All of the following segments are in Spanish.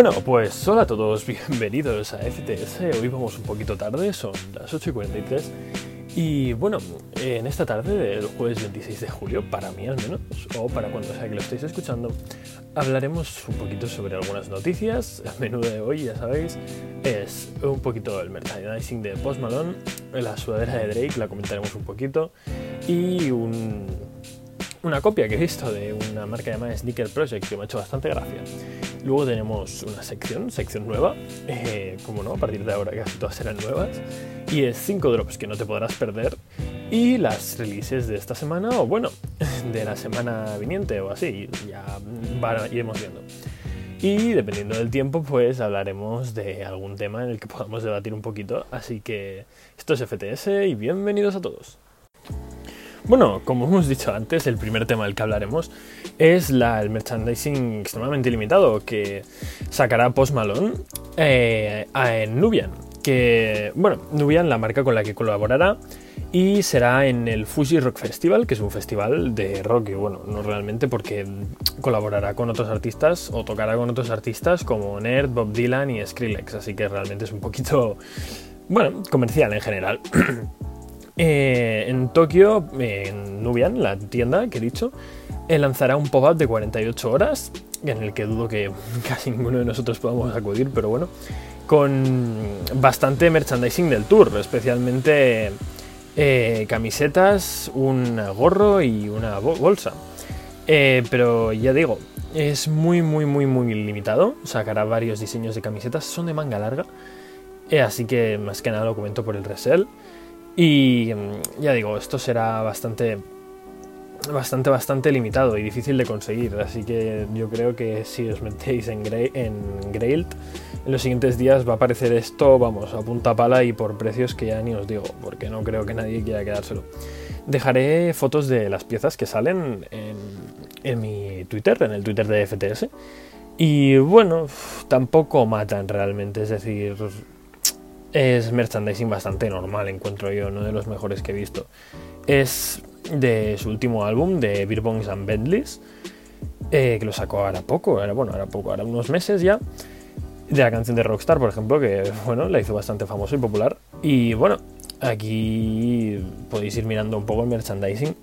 Bueno, pues hola a todos, bienvenidos a FTS. Hoy vamos un poquito tarde, son las 8.43. Y bueno, en esta tarde del jueves 26 de julio, para mí al menos, o para cuando sea que lo estéis escuchando, hablaremos un poquito sobre algunas noticias. El menú de hoy, ya sabéis, es un poquito el merchandising de Post Malone, la sudadera de Drake, la comentaremos un poquito, y una copia que he visto de una marca llamada Sneaker Project que me ha hecho bastante gracia. Luego tenemos una sección, sección nueva, eh, como no, a partir de ahora casi todas serán nuevas, y es 5 drops que no te podrás perder, y las releases de esta semana, o bueno, de la semana viniente o así, ya iremos viendo. Y dependiendo del tiempo, pues hablaremos de algún tema en el que podamos debatir un poquito. Así que esto es FTS y bienvenidos a todos. Bueno, como hemos dicho antes, el primer tema del que hablaremos es la, el merchandising extremadamente limitado que sacará Post Malone eh, en Nubian. Que, bueno, Nubian, la marca con la que colaborará, y será en el Fuji Rock Festival, que es un festival de rock, y bueno, no realmente porque colaborará con otros artistas o tocará con otros artistas como Nerd, Bob Dylan y Skrillex, así que realmente es un poquito, bueno, comercial en general. Eh, en Tokio, en Nubian, la tienda que he dicho, eh, lanzará un pop-up de 48 horas, en el que dudo que casi ninguno de nosotros podamos acudir, pero bueno, con bastante merchandising del tour, especialmente eh, camisetas, un gorro y una bolsa. pero ya digo, es muy, muy, muy, muy limitado. Sacará varios diseños de camisetas, son de manga larga. así que más que nada lo comento por el resell. Y mm, ya digo, esto será bastante, bastante, bastante limitado y difícil de conseguir. Así que yo creo que si os metéis en, en Grailed, en los siguientes días va a aparecer esto, vamos, a punta pala y por precios que ya ni os digo, porque no creo que nadie quiera quedárselo. Dejaré fotos de las piezas que salen en, en mi Twitter, en el Twitter de FTS. Y bueno, tampoco matan realmente, es decir, es merchandising bastante normal, encuentro yo, uno de los mejores que he visto. Es de su último álbum, de Beer and Bentleys, eh, que lo sacó ahora poco, ahora, bueno, ahora poco, ahora unos meses ya. De la canción de Rockstar, por ejemplo, que bueno, la hizo bastante famoso y popular. Y bueno, aquí podéis ir mirando un poco el merchandising.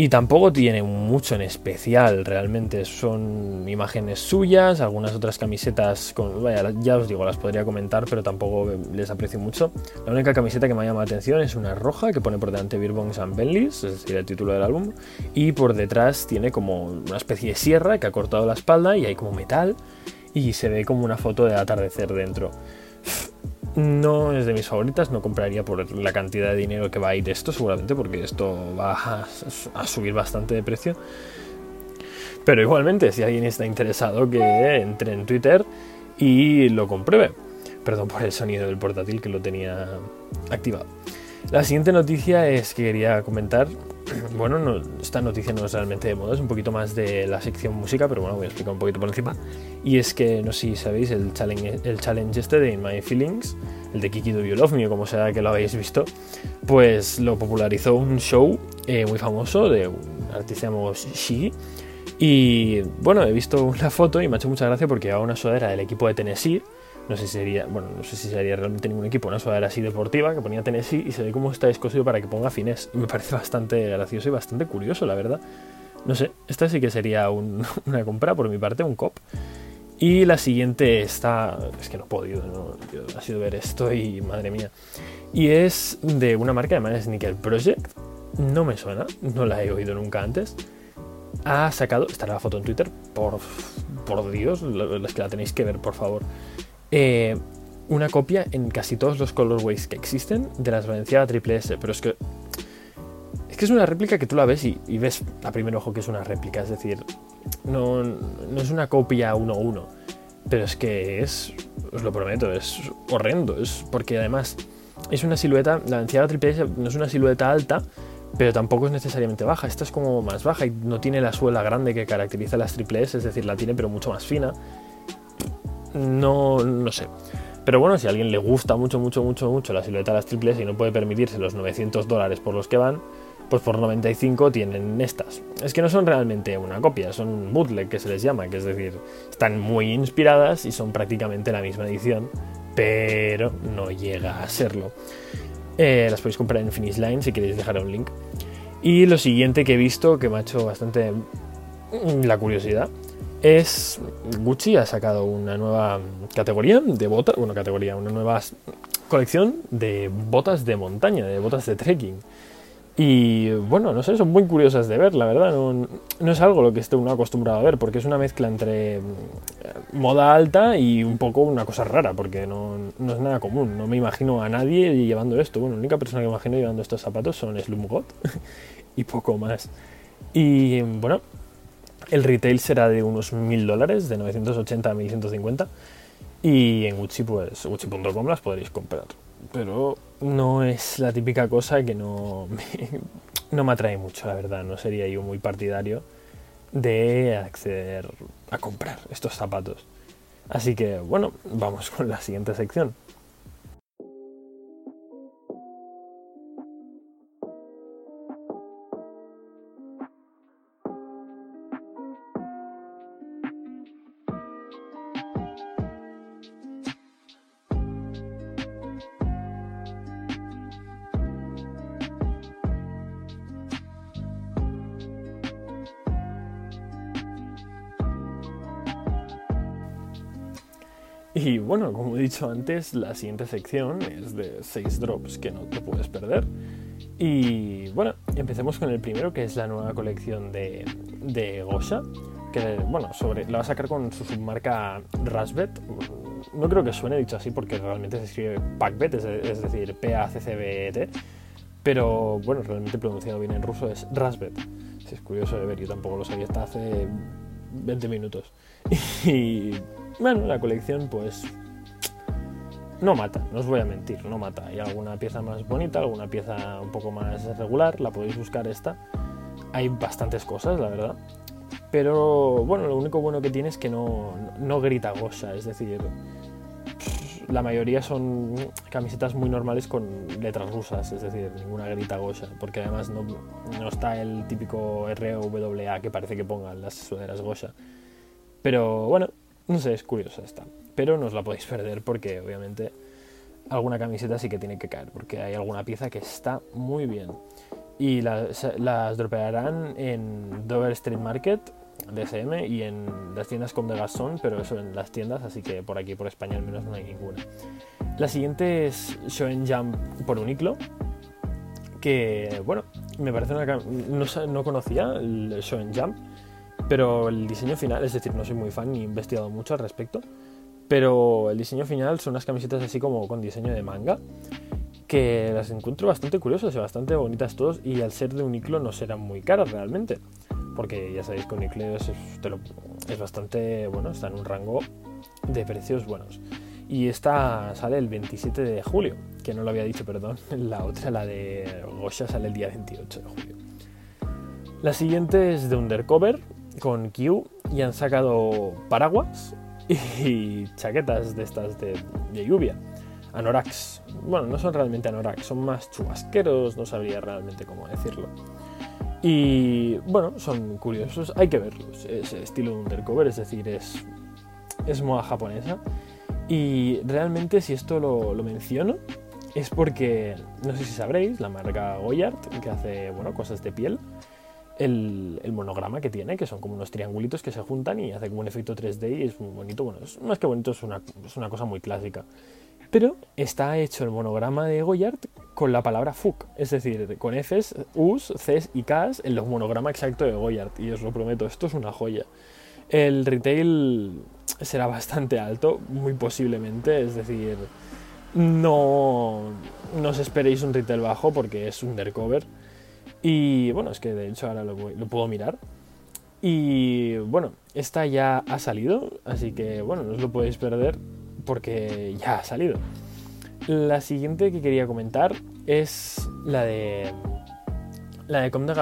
Y tampoco tiene mucho en especial, realmente. Son imágenes suyas, algunas otras camisetas, con, vaya, ya os digo, las podría comentar, pero tampoco les aprecio mucho. La única camiseta que me llama la atención es una roja que pone por delante Beer and Bentleys, es decir, el título del álbum, y por detrás tiene como una especie de sierra que ha cortado la espalda y hay como metal y se ve como una foto de atardecer dentro. No es de mis favoritas, no compraría por la cantidad de dinero que va a ir esto, seguramente, porque esto va a, subir bastante de precio. Pero igualmente, si alguien está interesado, que entre en Twitter y lo compruebe. Perdón por el sonido del portátil que lo tenía activado. La siguiente noticia es que quería comentar bueno, esta noticia no es realmente de moda, es un poquito más de la sección música, pero bueno, voy a explicar un poquito por encima. Y es que, no sé si sabéis, el challenge, el challenge este de In My Feelings, el de Kiki Do You Love Me, como sea que lo habéis visto, pues lo popularizó un show eh, muy famoso de un artista llamado Shiggy. Y bueno, he visto una foto y me ha hecho mucha gracia porque llevaba una sudadera del equipo de Tennessee no sé si sería, bueno, no sé si sería realmente ningún equipo, una sudadera así deportiva que ponía Tennessee y se ve cómo está escosido para que ponga finés. Me parece bastante gracioso y bastante curioso, la verdad. No sé, esta sí que sería una compra por mi parte, un cop. Y la siguiente está, es que no he podido, no, ha sido ver esto y madre mía. Y es de una marca llamada Sneaker Project. No me suena, no la he oído nunca antes. Ha sacado, estará la foto en Twitter, por, por Dios, las que la tenéis que ver, por favor. Eh, una copia en casi todos los colorways que existen de las Valenciaga Triple S, pero es que es que es una réplica que tú la ves y, ves a primer ojo que es una réplica, es decir, no, no es una copia uno a uno, pero es que es, os lo prometo, es horrendo, es porque además es una silueta, la Valenciaga Triple S no es una silueta alta, pero tampoco es necesariamente baja, esta es como más baja y no tiene la suela grande que caracteriza las Triple S, es decir, la tiene pero mucho más fina no, no sé. Pero bueno, si a alguien le gusta mucho, mucho, mucho, mucho la silueta de las triples y no puede permitirse los 900 dólares por los que van, pues por 95 tienen estas. Es que no son realmente una copia, son bootleg que se les llama, que es decir, están muy inspiradas y son prácticamente la misma edición, pero no llega a serlo. Eh, las podéis comprar en Finish Line si queréis dejar un link. Y lo siguiente que he visto, que me ha hecho bastante mm, la curiosidad, es Gucci ha sacado una nueva categoría de botas, bueno, categoría, una nueva colección de botas de montaña, de botas de trekking. Y bueno, no sé, son muy curiosas de ver, la verdad. No, es algo lo que esté uno acostumbrado a ver, porque es una mezcla entre mm, moda alta y un poco una cosa rara, porque no, no es nada común. No me imagino a nadie llevando esto. Bueno, la única persona que imagino llevando estos zapatos son Slumgot y poco más. Y bueno, el retail será de unos 1000 dólares, de 980 a 1150. Y en Gucci, pues Gucci.com las podréis comprar. Pero no es la típica cosa que no no me atrae mucho, la verdad. No sería yo muy partidario de acceder a comprar estos zapatos. Así que bueno, vamos con la siguiente sección. Y bueno, como he dicho antes, la siguiente sección es de 6 drops que no te puedes perder. Y bueno, empecemos con el primero, que es la nueva colección de, de Gosha, que bueno, sobre, la va a sacar con su submarca Rasbet. No creo que suene dicho así porque realmente se escribe Pacbet, es, es decir, P-A-C-C-B-E-T. Pero bueno, realmente pronunciado bien en ruso es Rasbet. es curioso de ver, yo tampoco lo sabía hasta hace 20 minutos. Y bueno, la colección pues no mata, no os voy a mentir, no mata. Hay alguna pieza más bonita, alguna pieza un poco más regular, la podéis buscar esta. Hay bastantes cosas, la verdad. Pero bueno, lo único bueno que tiene es que no, no grita goza, es decir, la mayoría son camisetas muy normales con letras rusas, es decir, ninguna grita goza, porque además no, no está el típico ROWA que parece que pongan las sudaderas goza. Pero bueno, no sé, es curiosa esta. Pero no os la podéis perder porque obviamente alguna camiseta sí que tiene que caer, porque hay alguna pieza que está muy bien. Y las, las dropearán en Dover Street Market, DSM, y en las tiendas con de Gasson, pero eso en las tiendas, así que por aquí, por España al menos no hay ninguna. La siguiente es Shoen Jump por Uniqlo, que bueno, me parece una... No, no conocía el Shoen Jump, pero el diseño final, es decir, no soy muy fan ni he investigado mucho al respecto, pero el diseño final son unas camisetas así como con diseño de manga, que las encuentro bastante curiosas y bastante bonitas todos, y al ser de Uniqlo no serán muy caras realmente, porque ya sabéis que Uniqlo es, es bastante, bueno, está en un rango de precios buenos. Y esta sale el 27 de julio, que no lo había dicho, perdón. La otra, la de Gosha, sale el día 28 de julio. La siguiente es de Undercover, con Q y han sacado paraguas y chaquetas de estas de, lluvia. Anoraks. Bueno, no son realmente anoraks, son más chubasqueros, no sabría realmente cómo decirlo. Y bueno, son curiosos, hay que verlos. Es estilo de undercover, es decir, es, es moda japonesa. Y realmente, si esto lo, lo menciono, es porque, no sé si sabréis, la marca Goyard, que hace bueno, cosas de piel, el, monograma que tiene, que son como unos triangulitos que se juntan y hace como un efecto 3D y es muy bonito. Bueno, es, más que bonito, es una, es una cosa muy clásica. Pero está hecho el monograma de Goyard con la palabra FUC, es decir, con Fs, Us, Cs y Ks en los monograma exacto de Goyard. Y os lo prometo, esto es una joya. El retail será bastante alto, muy posiblemente, es decir, no, no os esperéis un retail bajo porque es undercover y bueno, es que de hecho ahora lo, puedo mirar. Y bueno, esta ya ha salido, así que bueno, no os lo podéis perder porque ya ha salido. La siguiente que quería comentar es la de la de Comme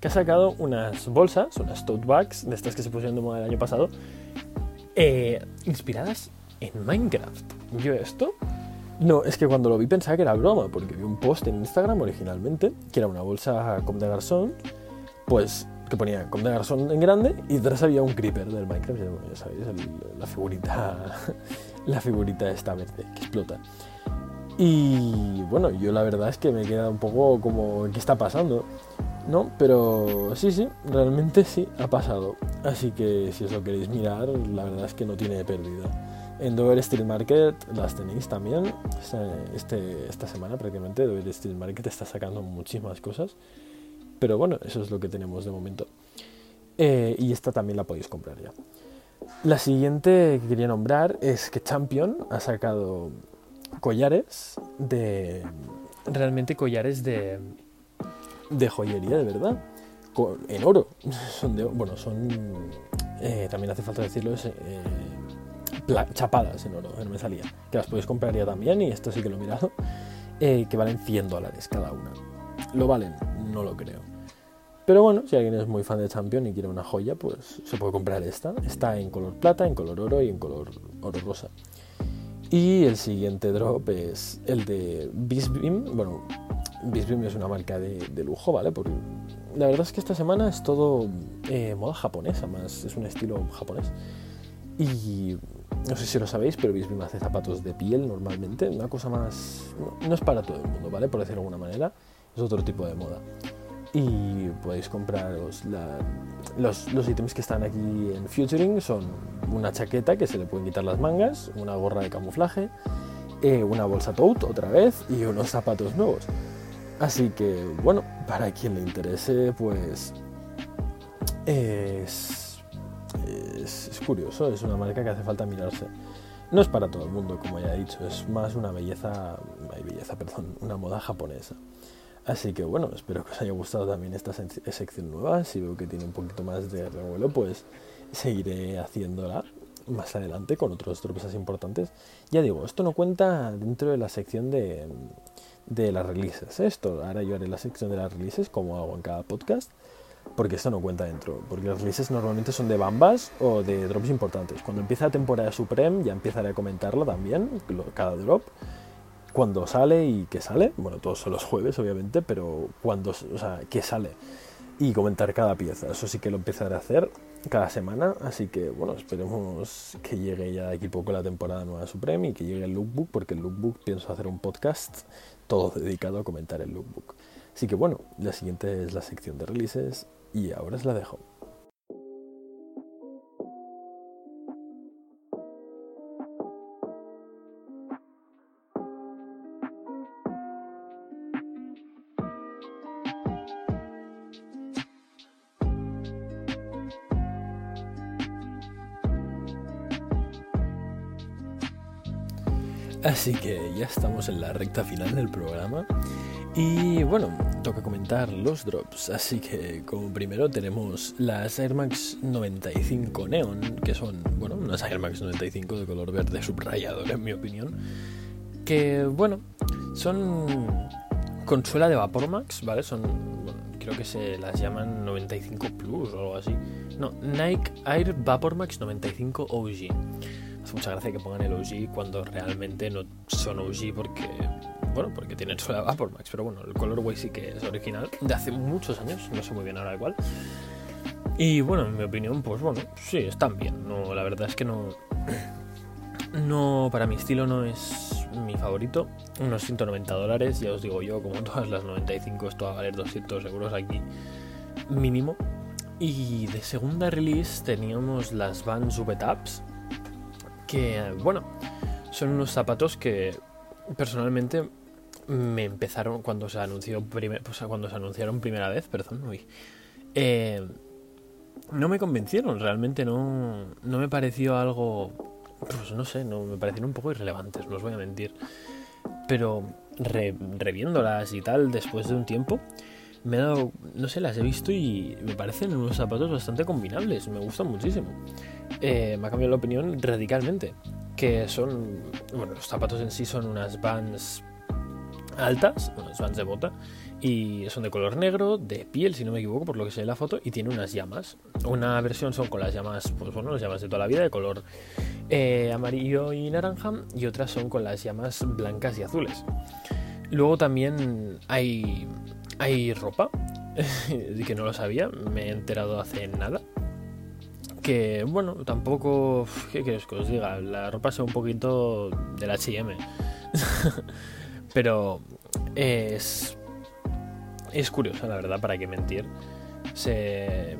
que ha sacado unas bolsas, unas tote bags, de estas que se pusieron de moda el año pasado, eh, inspiradas en Minecraft. Yo esto No, es que cuando lo vi pensaba que era broma, porque vi un post en Instagram originalmente, que era una bolsa Comme de Garçon, pues que ponía Comme de Garçon en grande y detrás había un creeper del Minecraft, ya sabéis, la figurita, la figurita esta verde que explota. Y bueno, yo la verdad es que me queda un poco como, ¿qué está pasando? ¿No? Pero sí, sí, realmente sí, ha pasado. Así que si os lo queréis mirar, la verdad es que no tiene pérdida. En Dover Steel Market las tenéis también. Este, esta semana prácticamente Dover Steel Market está sacando muchísimas cosas. Pero bueno, eso es lo que tenemos de momento. Eh, y esta también la podéis comprar ya. La siguiente que quería nombrar es que Champion ha sacado collares de... Realmente collares de... De joyería, de verdad. En oro. Bueno, son... Eh, también hace falta decirlo. Eh, chapadas en oro, no me salía. Que las podéis comprar ya también, y esto sí que lo he mirado, eh, que valen 100 dólares cada una. ¿Lo valen? No lo creo. Pero bueno, si alguien es muy fan de Champion y quiere una joya, pues se puede comprar esta. Está en color plata, en color oro y en color oro rosa. Y el siguiente drop es el de Bisbeam. Bueno, Bisbeam es una marca de, lujo, ¿vale? Porque la verdad es que esta semana es todo eh, moda japonesa, más es un estilo japonés. Y no sé si lo sabéis, pero me hace zapatos de piel normalmente, una cosa más... No, es para todo el mundo, ¿vale? Por decirlo de alguna manera, es otro tipo de moda. Y podéis compraros los, los ítems que están aquí en Futuring, son una chaqueta que se le pueden quitar las mangas, una gorra de camuflaje, eh, una bolsa tote otra vez y unos zapatos nuevos. Así que, bueno, para quien le interese, pues es es, curioso, es una marca que hace falta mirarse. No es para todo el mundo, como ya he dicho, es más una belleza, belleza, una moda japonesa. Así que bueno, espero que os haya gustado también esta sección nueva. Si veo que tiene un poquito más de revuelo, pues seguiré haciéndola más adelante con otros drops importantes. Ya digo, esto no cuenta dentro de la sección de, de las releases. Esto, ahora yo haré la sección de las releases como hago en cada podcast porque esto no cuenta dentro, porque los releases normalmente son de bambas o de drops importantes. Cuando empieza la temporada Supreme ya empezaré a comentarlo también, cada drop, cuando sale y qué sale, bueno, todos son los jueves obviamente, pero cuando, o sea, qué sale y comentar cada pieza, eso sí que lo empezaré a hacer cada semana, así que bueno, esperemos que llegue ya de aquí poco la temporada nueva Supreme y que llegue el lookbook, porque el lookbook pienso hacer un podcast todo dedicado a comentar el lookbook. Así que bueno, la siguiente es la sección de releases y ahora os la dejo. Así que ya estamos en la recta final del programa y bueno, toca comentar los drops, así que como primero tenemos las Air Max 95 Neon, que son, bueno, unas Air Max 95 de color verde subrayador en mi opinión, que bueno, son con suela de Vapor Max, ¿vale? Son, bueno, creo que se las llaman 95 Plus o algo así. No, Nike Air Vapor Max 95 OG. Hace mucha gracia que pongan el OG cuando realmente no son OG porque bueno, porque tienen suela Vapor Max, pero bueno, el colorway sí que es original, de hace muchos años, no sé muy bien ahora igual. Y bueno, en mi opinión, pues bueno, sí, están bien. No, la verdad es que no. No, para mi estilo no es mi favorito. Unos 190 dólares, ya os digo yo, como todas las 95, esto va a valer 200 euros aquí mínimo. Y de segunda release teníamos las Vans V-Taps, que bueno, son unos zapatos que personalmente me empezaron cuando se anunció primer, pues, cuando se anunciaron primera vez, perdón, eh, no me convencieron, realmente no, no me pareció algo, pues no sé, no me parecieron un poco irrelevantes, no os voy a mentir, pero reviéndolas y tal después de un tiempo, me he dado, no sé, las he visto y me parecen unos zapatos bastante combinables, me gustan muchísimo. Eh, me ha cambiado la opinión radicalmente, que son, bueno, los zapatos en sí son unas Vans altas, vans de bota, y son de color negro, de piel, si no me equivoco, por lo que sé en la foto, y tiene unas llamas. Una versión son con las llamas, pues bueno, las llamas de toda la vida, de color eh, amarillo y naranja, y otras son con las llamas blancas y azules. Luego también hay, hay ropa, que no lo sabía, me he enterado hace nada. Que bueno, tampoco. ¿Qué quieres que os diga? La ropa es un poquito del HM. Pero es. Es curiosa, la verdad, para qué mentir. Se.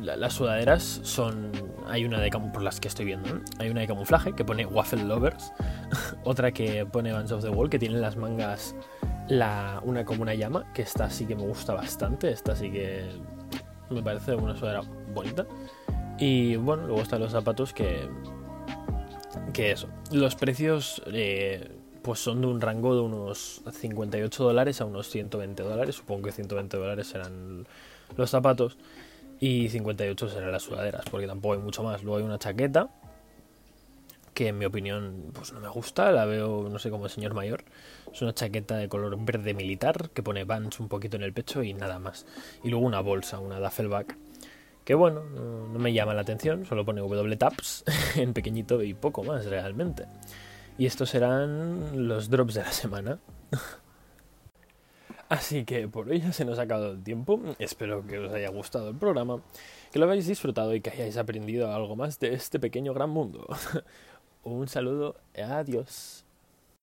las sudaderas son. Hay una de por las que estoy viendo. Hay una de camuflaje que pone Waffle Lovers. Otra que pone Bands of the Wall que tiene las mangas la, una como una llama. Que esta sí que me gusta bastante. Esta sí que me parece una sudadera bonita. Y bueno, luego están los zapatos que. Que eso. Los precios. Eh, pues son de un rango de unos 58 dólares a unos 120 dólares. Supongo que 120 dólares serán los zapatos y 58 serán las sudaderas, porque tampoco hay mucho más. Luego hay una chaqueta que en mi opinión pues no me gusta, la veo no sé como el señor mayor. Es una chaqueta de color verde militar que pone Vans un poquito en el pecho y nada más. Y luego una bolsa, una duffelback que bueno, no, me llama la atención, solo pone W taps en pequeñito y poco más realmente. Y estos serán los drops de la semana. Así que por hoy ya se nos ha acabado el tiempo. Espero que os haya gustado el programa, que lo hayáis disfrutado y que hayáis aprendido algo más de este pequeño gran mundo. Un saludo, adiós.